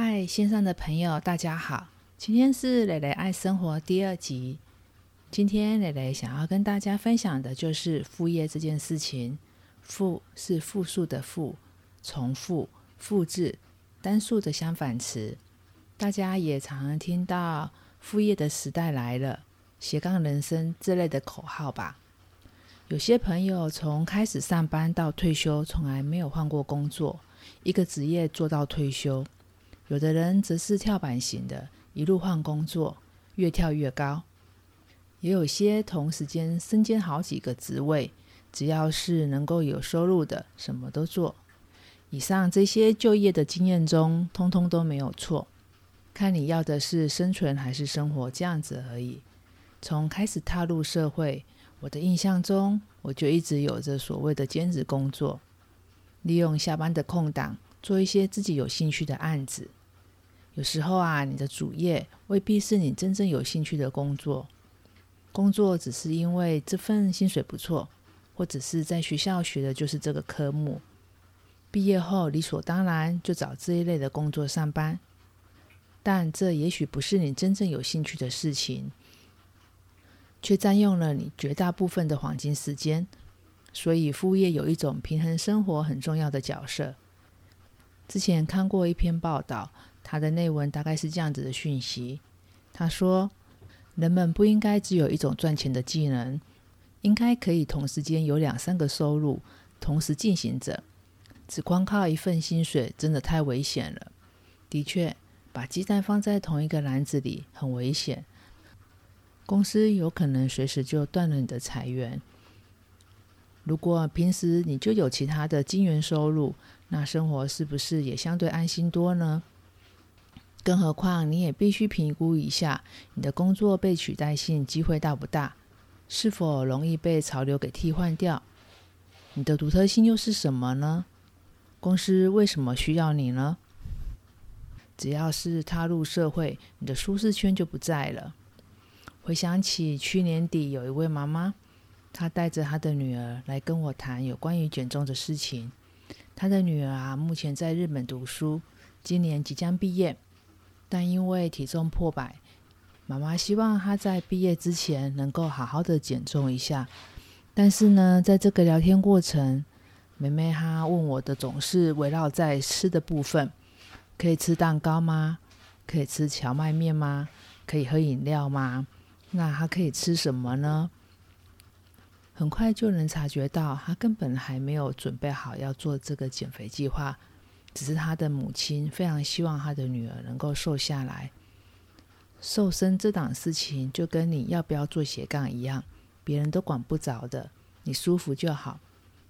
嗨，线上的朋友，大家好！今天是蕾蕾爱生活第二集。今天蕾蕾想要跟大家分享的就是副业这件事情。复是复数的复，重复、复制、单数的相反词。大家也常常听到“副业的时代来了”、“斜杠人生”之类的口号吧？有些朋友从开始上班到退休，从来没有换过工作，一个职业做到退休。有的人则是跳板型的，一路换工作，越跳越高；也有些同时间身兼好几个职位，只要是能够有收入的，什么都做。以上这些就业的经验中，通通都没有错，看你要的是生存还是生活这样子而已。从开始踏入社会，我的印象中，我就一直有着所谓的兼职工作，利用下班的空档，做一些自己有兴趣的案子。有时候啊，你的主业未必是你真正有兴趣的工作，工作只是因为这份薪水不错，或者是在学校学的就是这个科目，毕业后理所当然就找这一类的工作上班，但这也许不是你真正有兴趣的事情，却占用了你绝大部分的黄金时间，所以副业有一种平衡生活很重要的角色。之前看过一篇报道。他的内文大概是这样子的讯息：他说，人们不应该只有一种赚钱的技能，应该可以同时间有两三个收入同时进行着。只光靠一份薪水真的太危险了。的确，把鸡蛋放在同一个篮子里很危险，公司有可能随时就断了你的财源。如果平时你就有其他的金源收入，那生活是不是也相对安心多呢？更何况，你也必须评估一下你的工作被取代性机会大不大，是否容易被潮流给替换掉？你的独特性又是什么呢？公司为什么需要你呢？只要是踏入社会，你的舒适圈就不在了。回想起去年底，有一位妈妈，她带着她的女儿来跟我谈有关于减重的事情。她的女儿啊，目前在日本读书，今年即将毕业。但因为体重破百，妈妈希望她在毕业之前能够好好的减重一下。但是呢，在这个聊天过程，妹妹她问我的总是围绕在吃的部分：可以吃蛋糕吗？可以吃荞麦面吗？可以喝饮料吗？那她可以吃什么呢？很快就能察觉到，她根本还没有准备好要做这个减肥计划。只是他的母亲非常希望他的女儿能够瘦下来。瘦身这档事情就跟你要不要做斜杠一样，别人都管不着的，你舒服就好。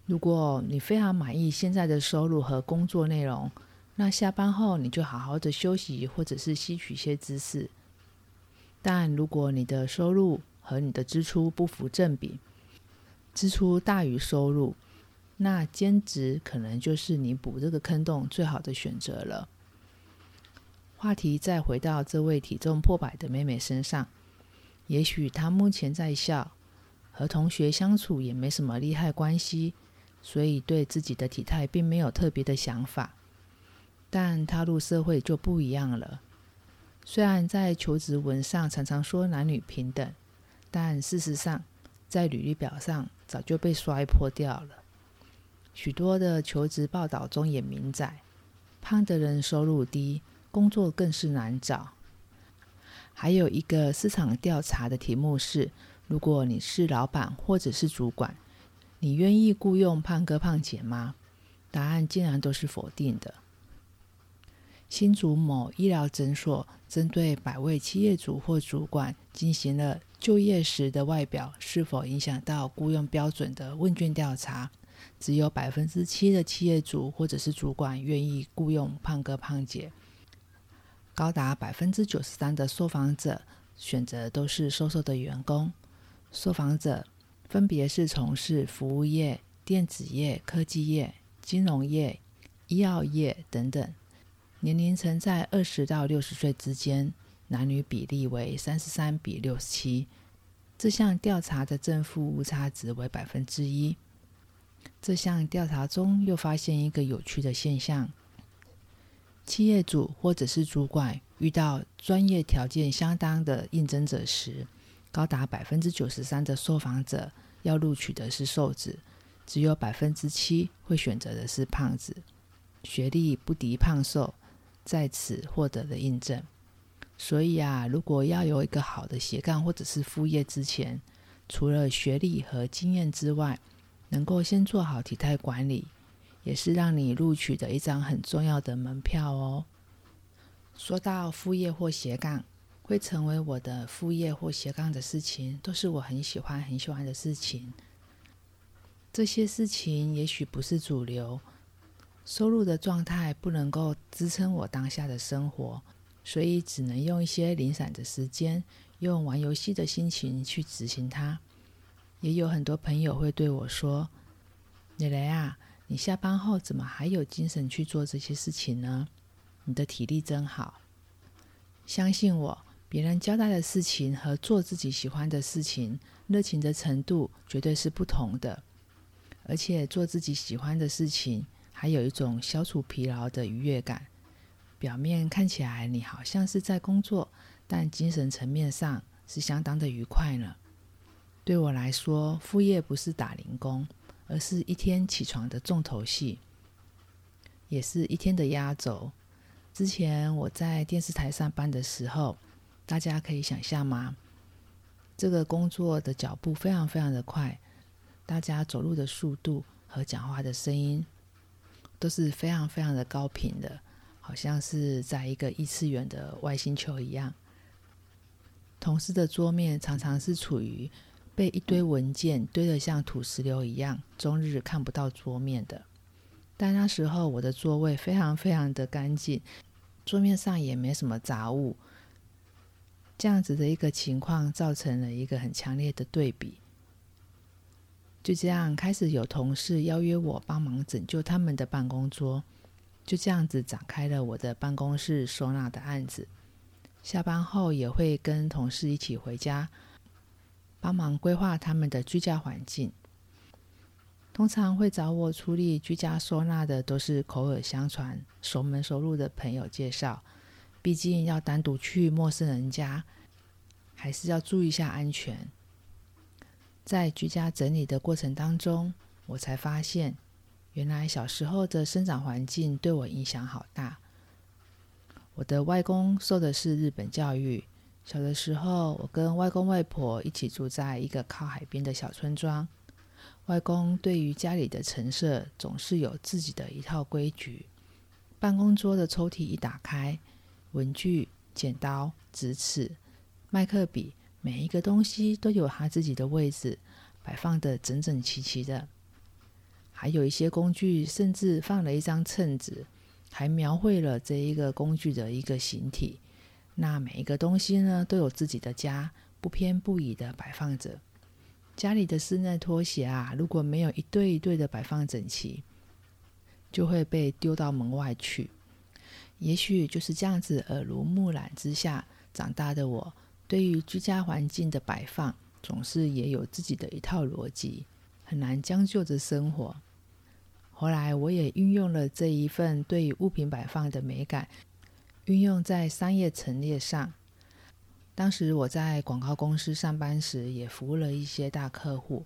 如果你非常满意现在的收入和工作内容，那下班后你就好好的休息，或者是吸取一些知识。但如果你的收入和你的支出不符正比，支出大于收入，那兼职可能就是你补这个坑洞最好的选择了。话题再回到这位体重破百的妹妹身上，也许她目前在校，和同学相处也没什么利害关系，所以对自己的体态并没有特别的想法。但踏入社会就不一样了。虽然在求职文上常常说男女平等，但事实上在履历表上早就被摔破掉了。许多的求职报道中也明载，胖的人收入低，工作更是难找。还有一个市场调查的题目是：如果你是老板或者是主管，你愿意雇佣胖哥胖姐吗？答案竟然都是否定的。新竹某医疗诊所针对百位企业主或主管进行了就业时的外表是否影响到雇佣标准的问卷调查。只有百分之七的企业主或者是主管愿意雇佣胖哥胖姐，高达百分之九十三的受访者选择都是瘦瘦的员工。受访者分别是从事服务业、电子业、科技业、金融业、医药业等等，年龄层在二十到六十岁之间，男女比例为三十三比六十七。这项调查的正负误差值为百分之一。这项调查中又发现一个有趣的现象：企业主或者是主管遇到专业条件相当的应征者时，高达百分之九十三的受访者要录取的是瘦子，只有百分之七会选择的是胖子。学历不敌胖瘦，在此获得的印证。所以啊，如果要有一个好的斜杠或者是副业之前，除了学历和经验之外，能够先做好体态管理，也是让你录取的一张很重要的门票哦。说到副业或斜杠，会成为我的副业或斜杠的事情，都是我很喜欢很喜欢的事情。这些事情也许不是主流。收入的状态不能够支撑我当下的生活，所以只能用一些零散的时间，用玩游戏的心情去执行它。也有很多朋友会对我说：“蕾蕾啊，你下班后怎么还有精神去做这些事情呢？你的体力真好。”相信我，别人交代的事情和做自己喜欢的事情，热情的程度绝对是不同的。而且做自己喜欢的事情。还有一种消除疲劳的愉悦感。表面看起来你好像是在工作，但精神层面上是相当的愉快呢。对我来说，副业不是打零工，而是一天起床的重头戏，也是一天的压轴。之前我在电视台上班的时候，大家可以想象吗？这个工作的脚步非常非常的快，大家走路的速度和讲话的声音。都是非常非常的高频的，好像是在一个异次元的外星球一样。同事的桌面常常是处于被一堆文件堆得像土石流一样，终日看不到桌面的。但那时候我的座位非常非常的干净，桌面上也没什么杂物。这样子的一个情况，造成了一个很强烈的对比。就这样开始有同事邀约我帮忙拯救他们的办公桌，就这样子展开了我的办公室收纳的案子。下班后也会跟同事一起回家，帮忙规划他们的居家环境。通常会找我处理居家收纳的，都是口耳相传、熟门熟路的朋友介绍。毕竟要单独去陌生人家，还是要注意一下安全。在居家整理的过程当中，我才发现，原来小时候的生长环境对我影响好大。我的外公受的是日本教育，小的时候，我跟外公外婆一起住在一个靠海边的小村庄。外公对于家里的陈设总是有自己的一套规矩。办公桌的抽屉一打开，文具、剪刀、直尺、麦克笔。每一个东西都有它自己的位置，摆放的整整齐齐的。还有一些工具，甚至放了一张秤子，还描绘了这一个工具的一个形体。那每一个东西呢，都有自己的家，不偏不倚的摆放着。家里的室内拖鞋啊，如果没有一对一对的摆放整齐，就会被丢到门外去。也许就是这样子耳濡目染之下长大的我。对于居家环境的摆放，总是也有自己的一套逻辑，很难将就着生活。后来，我也运用了这一份对于物品摆放的美感，运用在商业陈列上。当时我在广告公司上班时，也服务了一些大客户，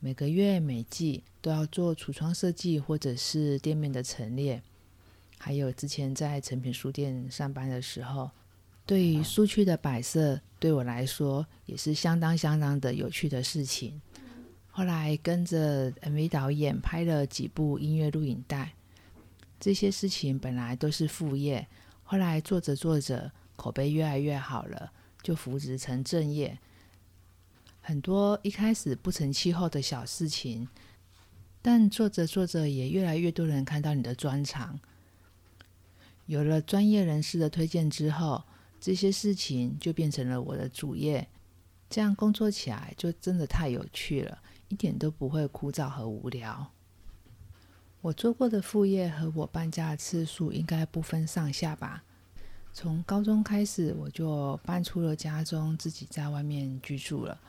每个月、每季都要做橱窗设计，或者是店面的陈列。还有之前在诚品书店上班的时候。对于书区的摆设，对我来说也是相当相当的有趣的事情。后来跟着 MV 导演拍了几部音乐录影带，这些事情本来都是副业，后来做着做着，口碑越来越好了，就扶植成正业。很多一开始不成气候的小事情，但做着做着，也越来越多人看到你的专长。有了专业人士的推荐之后。这些事情就变成了我的主业，这样工作起来就真的太有趣了，一点都不会枯燥和无聊。我做过的副业和我搬家的次数应该不分上下吧。从高中开始，我就搬出了家中，自己在外面居住了。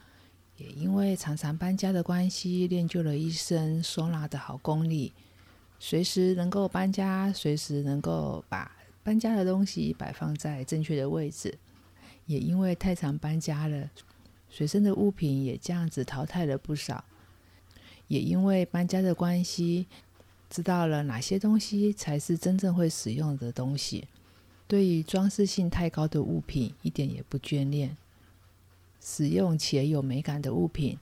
也因为常常搬家的关系，练就了一身收纳的好功力。随时能够搬家，随时能够把搬家的东西摆放在正确的位置。也因为太常搬家了，随身的物品也这样子淘汰了不少。也因为搬家的关系，知道了哪些东西才是真正会使用的东西。对于装饰性太高的物品，一点也不眷恋。使用且有美感的物品，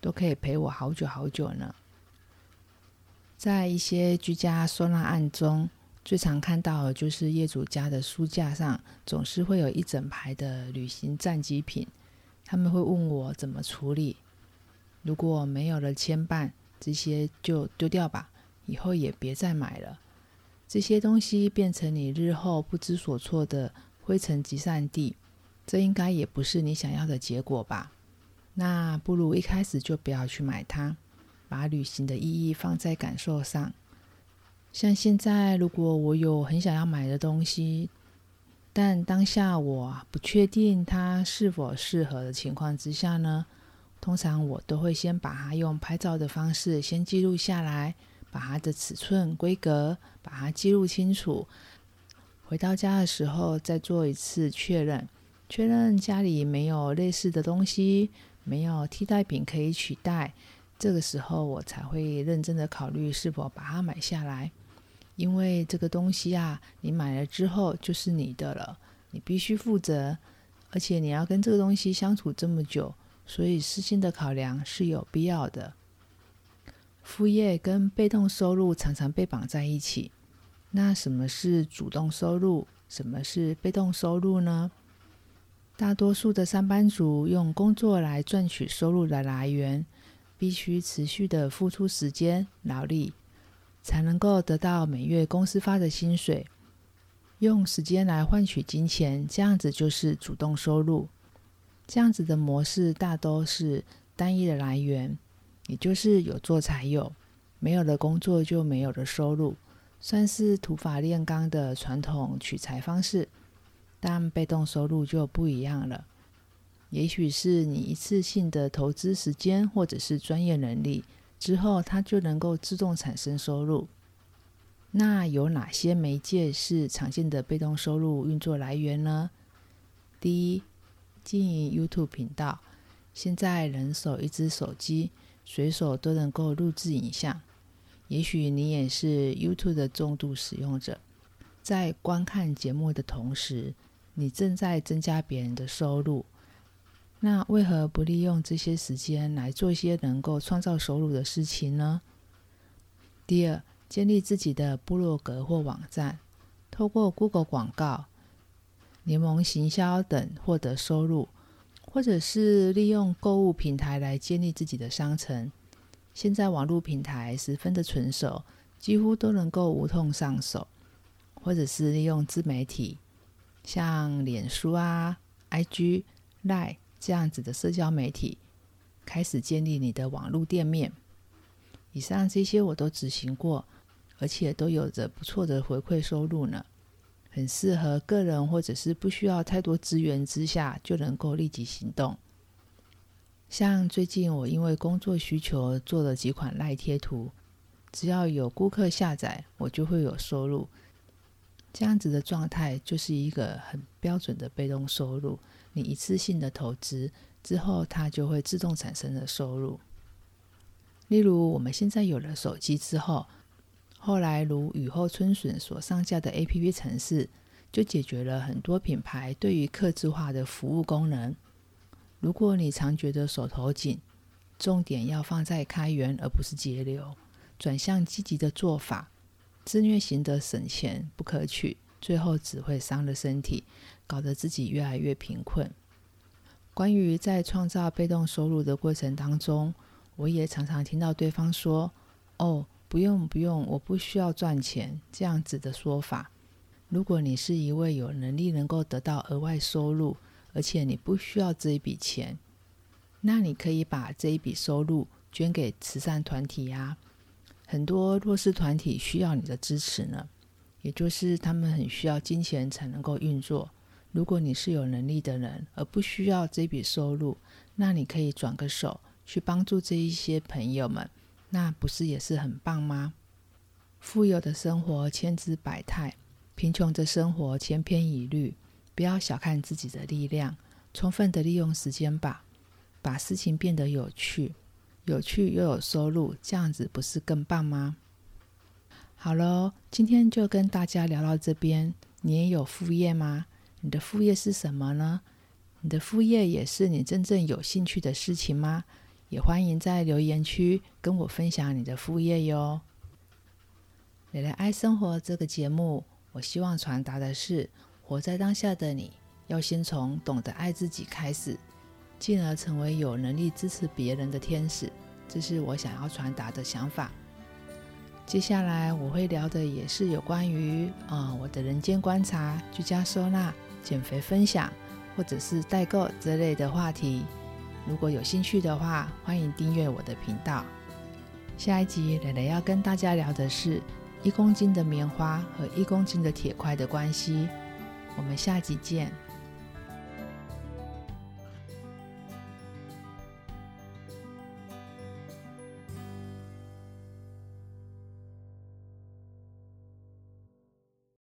都可以陪我好久好久呢。在一些居家收纳案中，最常看到的就是业主家的书架上总是会有一整排的旅行战机品。他们会问我怎么处理。如果没有了牵绊，这些就丢掉吧，以后也别再买了。这些东西变成你日后不知所措的灰尘集散地。这应该也不是你想要的结果吧？那不如一开始就不要去买它，把旅行的意义放在感受上。像现在，如果我有很想要买的东西，但当下我不确定它是否适合的情况之下呢，通常我都会先把它用拍照的方式先记录下来，把它的尺寸、规格把它记录清楚。回到家的时候再做一次确认。确认家里没有类似的东西，没有替代品可以取代，这个时候我才会认真的考虑是否把它买下来。因为这个东西啊，你买了之后就是你的了，你必须负责，而且你要跟这个东西相处这么久，所以私心的考量是有必要的。副业跟被动收入常常被绑在一起，那什么是主动收入？什么是被动收入呢？大多数的上班族用工作来赚取收入的来源，必须持续的付出时间、劳力，才能够得到每月公司发的薪水。用时间来换取金钱，这样子就是主动收入。这样子的模式大都是单一的来源，也就是有做才有，没有了工作就没有了收入，算是土法炼钢的传统取财方式。但被动收入就不一样了，也许是你一次性的投资时间或者是专业能力之后，它就能够自动产生收入。那有哪些媒介是常见的被动收入运作来源呢？第一，经营 YouTube 频道，现在人手一只手机，随手都能够录制影像。也许你也是 YouTube 的重度使用者，在观看节目的同时。你正在增加别人的收入，那为何不利用这些时间来做一些能够创造收入的事情呢？第二，建立自己的部落格或网站，透过 Google 广告、联盟行销等获得收入，或者是利用购物平台来建立自己的商城。现在网络平台十分的纯熟，几乎都能够无痛上手，或者是利用自媒体。像脸书啊、IG、Line 这样子的社交媒体，开始建立你的网络店面。以上这些我都执行过，而且都有着不错的回馈收入呢。很适合个人或者是不需要太多资源之下就能够立即行动。像最近我因为工作需求做了几款赖贴图，只要有顾客下载，我就会有收入。这样子的状态就是一个很标准的被动收入。你一次性的投资之后，它就会自动产生的收入。例如，我们现在有了手机之后，后来如雨后春笋所上架的 A P P 程式，就解决了很多品牌对于客制化的服务功能。如果你常觉得手头紧，重点要放在开源而不是节流，转向积极的做法。自虐型的省钱不可取，最后只会伤了身体，搞得自己越来越贫困。关于在创造被动收入的过程当中，我也常常听到对方说：“哦，不用不用，我不需要赚钱。”这样子的说法。如果你是一位有能力能够得到额外收入，而且你不需要这一笔钱，那你可以把这一笔收入捐给慈善团体呀。很多弱势团体需要你的支持呢，也就是他们很需要金钱才能够运作。如果你是有能力的人，而不需要这笔收入，那你可以转个手去帮助这一些朋友们，那不是也是很棒吗？富有的生活千姿百态，贫穷的生活千篇一律。不要小看自己的力量，充分的利用时间吧，把事情变得有趣，有趣又有收入，这样子不是更棒吗？好喽，今天就跟大家聊到这边。你也有副业吗？你的副业是什么呢？你的副业也是你真正有兴趣的事情吗？也欢迎在留言区跟我分享你的副业哟。蕾蕾爱生活这个节目，我希望传达的是。活在当下的你，要先从懂得爱自己开始，进而成为有能力支持别人的天使。这是我想要传达的想法。接下来我会聊的也是有关于啊我的人间观察、居家收纳、减肥分享，或者是代购之类的话题。如果有兴趣的话，欢迎订阅我的频道。下一集蕾蕾要跟大家聊的是一公斤的棉花和一公斤的铁块的关系。我们下集见。